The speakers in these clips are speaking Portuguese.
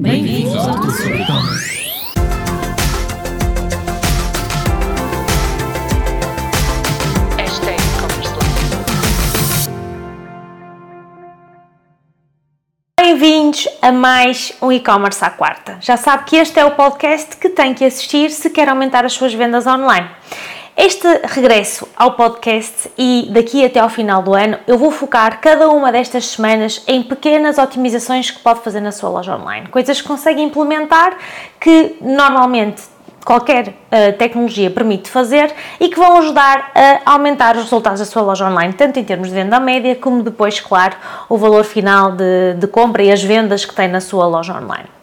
Bem-vindos ao e-commerce life. Bem-vindos a mais um e-commerce à quarta. Já sabe que este é o podcast que tem que assistir se quer aumentar as suas vendas online. Este regresso ao podcast e daqui até ao final do ano, eu vou focar cada uma destas semanas em pequenas otimizações que pode fazer na sua loja online. Coisas que consegue implementar que normalmente qualquer uh, tecnologia permite fazer e que vão ajudar a aumentar os resultados da sua loja online, tanto em termos de venda média, como depois, claro, o valor final de, de compra e as vendas que tem na sua loja online.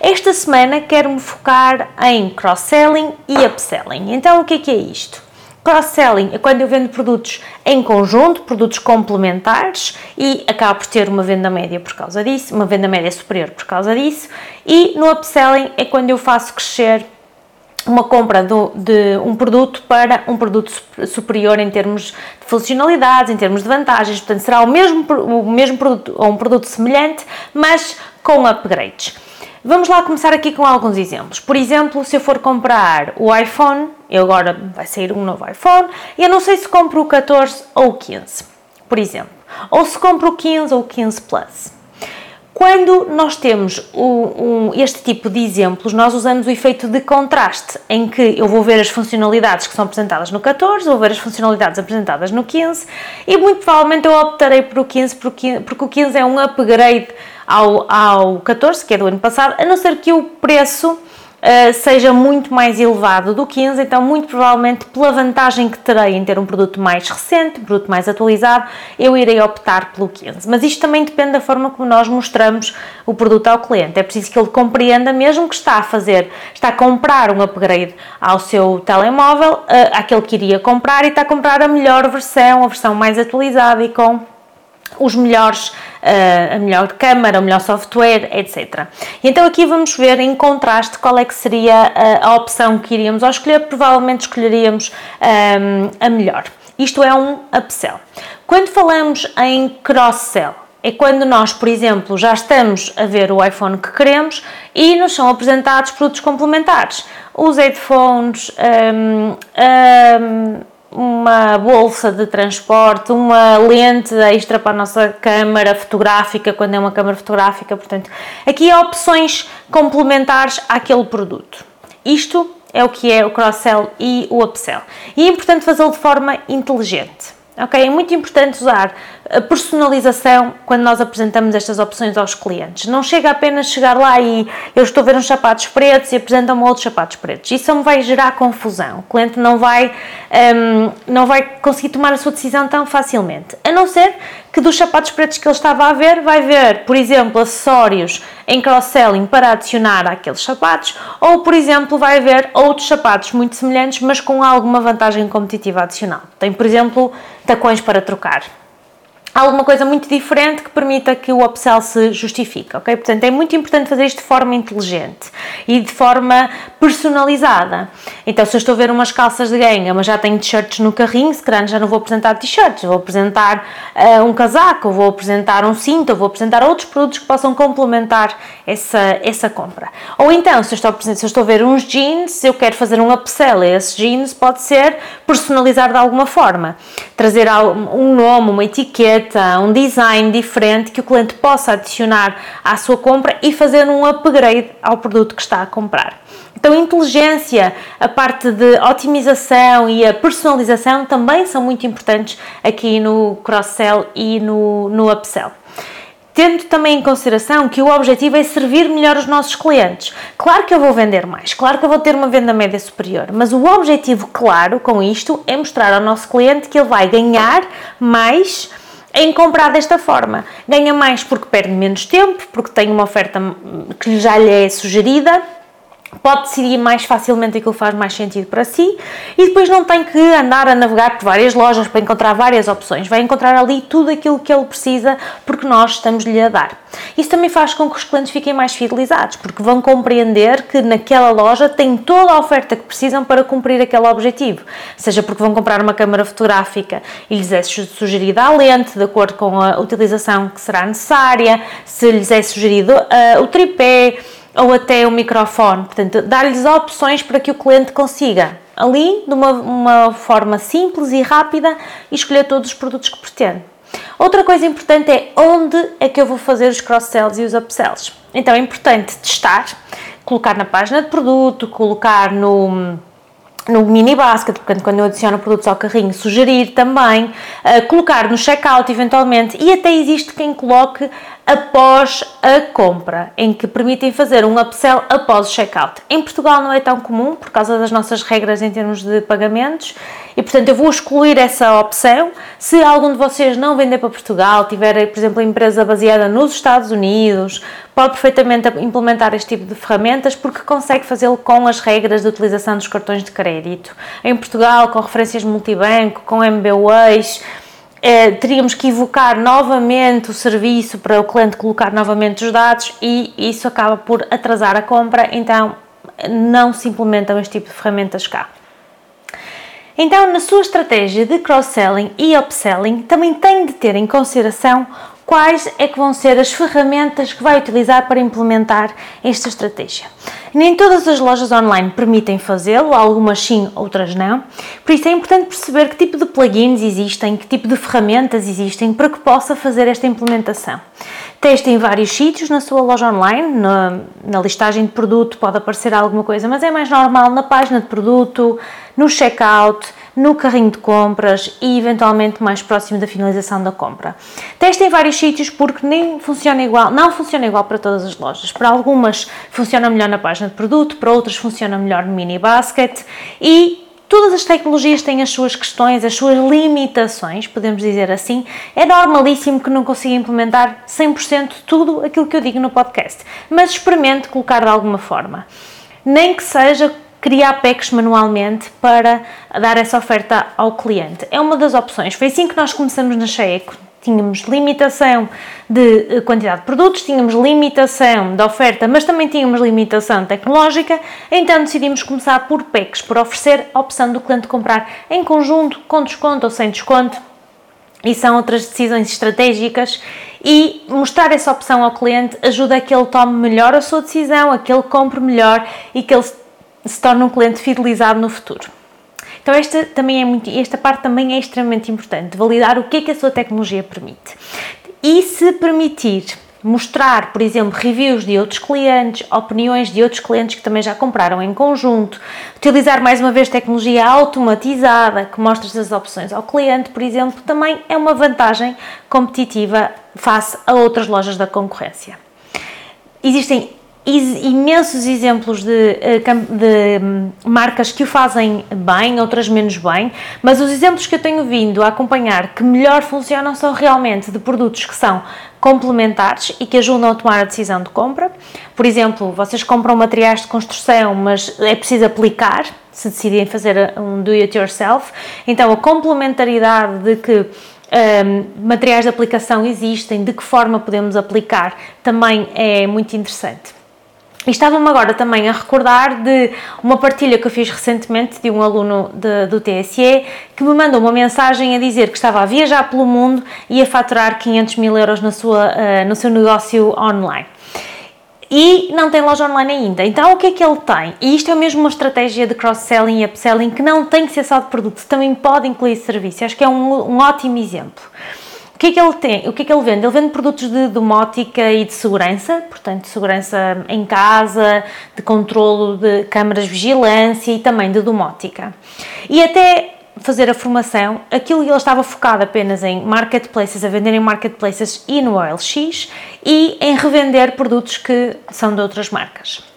Esta semana quero-me focar em cross-selling e upselling. Então, o que é que é isto? Cross-selling é quando eu vendo produtos em conjunto, produtos complementares e acabo por ter uma venda média por causa disso, uma venda média superior por causa disso. E no upselling é quando eu faço crescer uma compra do, de um produto para um produto superior em termos de funcionalidades, em termos de vantagens. Portanto, será o mesmo, o mesmo produto ou um produto semelhante, mas com upgrades. Vamos lá começar aqui com alguns exemplos. Por exemplo, se eu for comprar o iPhone, eu agora vai sair um novo iPhone, e eu não sei se compro o 14 ou o 15, por exemplo. Ou se compro o 15 ou o 15 Plus. Quando nós temos um, este tipo de exemplos, nós usamos o efeito de contraste, em que eu vou ver as funcionalidades que são apresentadas no 14, vou ver as funcionalidades apresentadas no 15 e muito provavelmente eu optarei por o 15 porque, porque o 15 é um upgrade ao, ao 14, que é do ano passado, a não ser que o preço Uh, seja muito mais elevado do 15, então muito provavelmente pela vantagem que terei em ter um produto mais recente, um produto mais atualizado, eu irei optar pelo 15. Mas isto também depende da forma como nós mostramos o produto ao cliente. É preciso que ele compreenda mesmo que está a fazer, está a comprar um upgrade ao seu telemóvel, uh, aquele que iria comprar e está a comprar a melhor versão, a versão mais atualizada e com os melhores, uh, a melhor câmara, o melhor software, etc. Então aqui vamos ver em contraste qual é que seria a, a opção que iríamos ao escolher, provavelmente escolheríamos um, a melhor. Isto é um upsell. Quando falamos em cross-sell, é quando nós, por exemplo, já estamos a ver o iPhone que queremos e nos são apresentados produtos complementares. Os headphones, um, um, uma bolsa de transporte, uma lente extra para a nossa câmara fotográfica, quando é uma câmara fotográfica, portanto, aqui há opções complementares àquele produto. Isto é o que é o cross-sell e o upsell. E é importante fazê-lo de forma inteligente. Ok? É muito importante usar a personalização quando nós apresentamos estas opções aos clientes. Não chega apenas chegar lá e eu estou a ver uns sapatos pretos e apresentam-me outros sapatos pretos. Isso vai gerar confusão. O cliente não vai, um, não vai conseguir tomar a sua decisão tão facilmente. A não ser que dos sapatos pretos que ele estava a ver, vai ver, por exemplo, acessórios em cross-selling para adicionar àqueles sapatos, ou, por exemplo, vai ver outros sapatos muito semelhantes, mas com alguma vantagem competitiva adicional. Tem, por exemplo, tacões para trocar alguma coisa muito diferente que permita que o upsell se justifique, ok? Portanto, é muito importante fazer isto de forma inteligente e de forma personalizada. Então, se eu estou a ver umas calças de ganga, mas já tenho t-shirts no carrinho, se calhar já não vou apresentar t-shirts, vou apresentar uh, um casaco, vou apresentar um cinto, vou apresentar outros produtos que possam complementar essa, essa compra. Ou então, se eu, estou, se eu estou a ver uns jeans, eu quero fazer um upsell a esses jeans, pode ser personalizar de alguma forma, trazer um nome, uma etiqueta, um design diferente que o cliente possa adicionar à sua compra e fazer um upgrade ao produto que está a comprar. Então, inteligência, a parte de otimização e a personalização também são muito importantes aqui no cross-sell e no, no upsell tendo também em consideração que o objetivo é servir melhor os nossos clientes. Claro que eu vou vender mais, claro que eu vou ter uma venda média superior, mas o objetivo claro com isto é mostrar ao nosso cliente que ele vai ganhar mais em comprar desta forma. Ganha mais porque perde menos tempo, porque tem uma oferta que já lhe é sugerida pode decidir mais facilmente aquilo que faz mais sentido para si e depois não tem que andar a navegar por várias lojas para encontrar várias opções. Vai encontrar ali tudo aquilo que ele precisa porque nós estamos-lhe a dar. Isso também faz com que os clientes fiquem mais fidelizados porque vão compreender que naquela loja tem toda a oferta que precisam para cumprir aquele objetivo. Seja porque vão comprar uma câmara fotográfica e lhes é sugerida a lente de acordo com a utilização que será necessária, se lhes é sugerido uh, o tripé, ou até o microfone. Portanto, dar-lhes opções para que o cliente consiga, ali, de uma, uma forma simples e rápida, escolher todos os produtos que pretende. Outra coisa importante é onde é que eu vou fazer os cross-sells e os upsells. Então é importante testar, colocar na página de produto, colocar no no mini basket, portanto, quando eu adiciono produtos ao carrinho, sugerir também, uh, colocar no checkout eventualmente, e até existe quem coloque após a compra, em que permitem fazer um upsell após o checkout. Em Portugal não é tão comum por causa das nossas regras em termos de pagamentos e, portanto, eu vou excluir essa opção. Se algum de vocês não vender para Portugal, tiver, por exemplo, empresa baseada nos Estados Unidos, pode perfeitamente implementar este tipo de ferramentas porque consegue fazê-lo com as regras de utilização dos cartões de crédito. Em Portugal, com referências multibanco, com MBWays, é, teríamos que evocar novamente o serviço para o cliente colocar novamente os dados e isso acaba por atrasar a compra, então não se implementam este tipo de ferramentas cá. Então, na sua estratégia de cross-selling e upselling, também tem de ter em consideração quais é que vão ser as ferramentas que vai utilizar para implementar esta estratégia. Nem todas as lojas online permitem fazê-lo, algumas sim, outras não. Por isso é importante perceber que tipo de plugins existem, que tipo de ferramentas existem para que possa fazer esta implementação. Teste em vários sítios na sua loja online, na, na listagem de produto pode aparecer alguma coisa, mas é mais normal na página de produto, no checkout, no carrinho de compras e eventualmente mais próximo da finalização da compra. Teste em vários sítios porque nem funciona igual, não funciona igual para todas as lojas. Para algumas funciona melhor na página de produto, para outras funciona melhor no mini basket e Todas as tecnologias têm as suas questões, as suas limitações, podemos dizer assim. É normalíssimo que não consiga implementar 100% tudo aquilo que eu digo no podcast, mas experimente colocar de alguma forma. Nem que seja criar packs manualmente para dar essa oferta ao cliente. É uma das opções. Foi assim que nós começamos na Cheeco. Tínhamos limitação de eh, quantidade de produtos, tínhamos limitação de oferta, mas também tínhamos limitação tecnológica, então decidimos começar por packs, por oferecer a opção do cliente comprar em conjunto, com desconto ou sem desconto, e são outras decisões estratégicas e mostrar essa opção ao cliente ajuda a que ele tome melhor a sua decisão, a que ele compre melhor e que ele se torna um cliente fidelizado no futuro. Então esta também é muito, esta parte também é extremamente importante, validar o que é que a sua tecnologia permite. E se permitir mostrar, por exemplo, reviews de outros clientes, opiniões de outros clientes que também já compraram em conjunto, utilizar mais uma vez tecnologia automatizada que mostra as opções ao cliente, por exemplo, também é uma vantagem competitiva face a outras lojas da concorrência. Existem imensos exemplos de, eh, de, hum, marcas que o fazem bem, outras menos bem, mas os exemplos que eu tenho vindo a acompanhar que melhor funcionam são realmente de produtos que são complementares e que ajudam a tomar a decisão de compra. Por exemplo, vocês compram materiais de construção, mas é preciso aplicar se decidirem fazer um do it yourself. Então, a complementaridade de que um, materiais de aplicação existem, de que forma podemos aplicar, também é muito interessante. E estava-me agora também a recordar de uma partilha que eu fiz recentemente de um aluno de, do TSE que me mandou uma mensagem a dizer que estava a viajar pelo mundo e a faturar 500 mil euros na sua, uh, no seu negócio online. E não tem loja online ainda. Então, o que é que ele tem? E isto é mesmo uma estratégia de cross-selling e upselling que não tem que ser só de produto, também pode incluir serviço. Acho que é um, um ótimo exemplo. O que é que ele tem? O que é que ele vende? Ele vende produtos de domótica e de segurança, portanto, segurança em casa, de controlo de câmaras de vigilância e também de domótica. E até fazer a formação, aquilo ele estava focado apenas em marketplaces, a vender em marketplaces e no OLX e em revender produtos que são de outras marcas.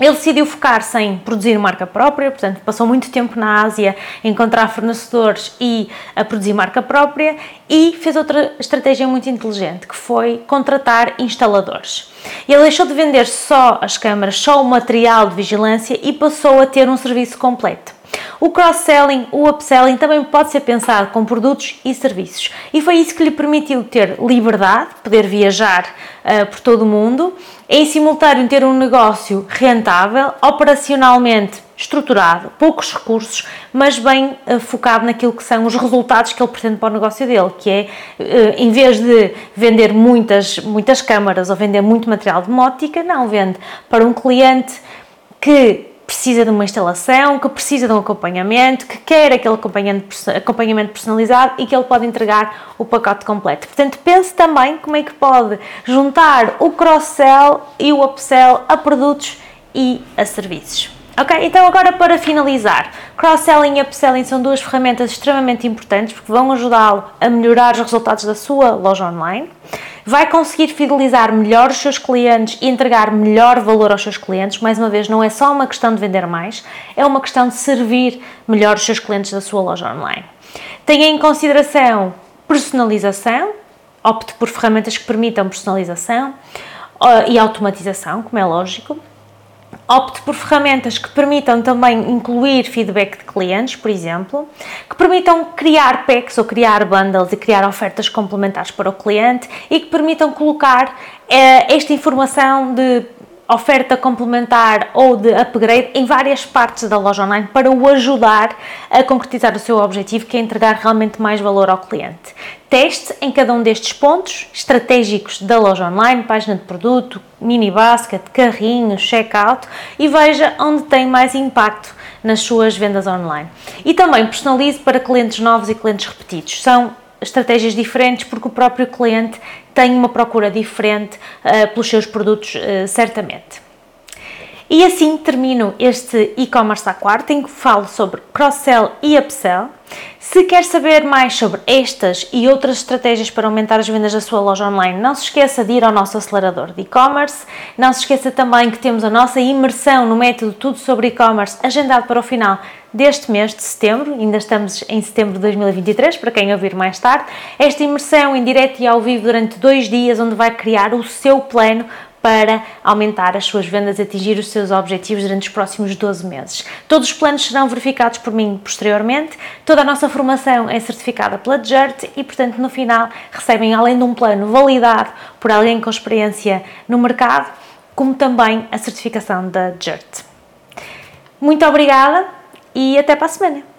Ele decidiu focar-se em produzir marca própria, portanto, passou muito tempo na Ásia a encontrar fornecedores e a produzir marca própria e fez outra estratégia muito inteligente, que foi contratar instaladores. Ele deixou de vender só as câmaras, só o material de vigilância e passou a ter um serviço completo. O cross-selling, o upselling também pode ser pensado com produtos e serviços. E foi isso que lhe permitiu ter liberdade, poder viajar uh, por todo o mundo, em simultâneo ter um negócio rentável, operacionalmente estruturado, poucos recursos, mas bem uh, focado naquilo que são os resultados que ele pretende para o negócio dele, que é, uh, em vez de vender muitas, muitas câmaras ou vender muito material de mótica, não, vende para um cliente que precisa de uma instalação, que precisa de um acompanhamento, que quer aquele acompanhamento personalizado e que ele pode entregar o pacote completo. Portanto, pense também como é que pode juntar o cross-sell e o upsell a produtos e a serviços. Ok? Então, agora para finalizar, cross-selling e upselling são duas ferramentas extremamente importantes porque vão ajudá-lo a melhorar os resultados da sua loja online vai conseguir fidelizar melhor os seus clientes e entregar melhor valor aos seus clientes. Mais uma vez, não é só uma questão de vender mais, é uma questão de servir melhor os seus clientes da sua loja online. Tenha em consideração personalização, opte por ferramentas que permitam personalização e automatização, como é lógico. Opte por ferramentas que permitam também incluir feedback de clientes, por exemplo, que permitam criar packs ou criar bundles e criar ofertas complementares para o cliente e que permitam colocar eh, esta informação de oferta complementar ou de upgrade em várias partes da loja online para o ajudar a concretizar o seu objetivo, que é entregar realmente mais valor ao cliente. Teste em cada um destes pontos estratégicos da loja online, página de produto, mini basket, carrinho, checkout e veja onde tem mais impacto nas suas vendas online. E também personalize para clientes novos e clientes repetidos. São estratégias diferentes porque o próprio cliente tem uma procura diferente uh, pelos seus produtos, uh, certamente. E assim termino este e-commerce à quarta, em que falo sobre cross-sell e upsell. Se quer saber mais sobre estas e outras estratégias para aumentar as vendas da sua loja online, não se esqueça de ir ao nosso acelerador de e-commerce. Não se esqueça também que temos a nossa imersão no método Tudo sobre e-commerce agendado para o final deste mês de setembro, ainda estamos em setembro de 2023, para quem ouvir mais tarde. Esta imersão em direto e ao vivo durante dois dias, onde vai criar o seu plano para aumentar as suas vendas e atingir os seus objetivos durante os próximos 12 meses. Todos os planos serão verificados por mim posteriormente, toda a nossa formação é certificada pela JERT e, portanto, no final recebem, além de um plano validado por alguém com experiência no mercado, como também a certificação da JERT. Muito obrigada e até para a semana!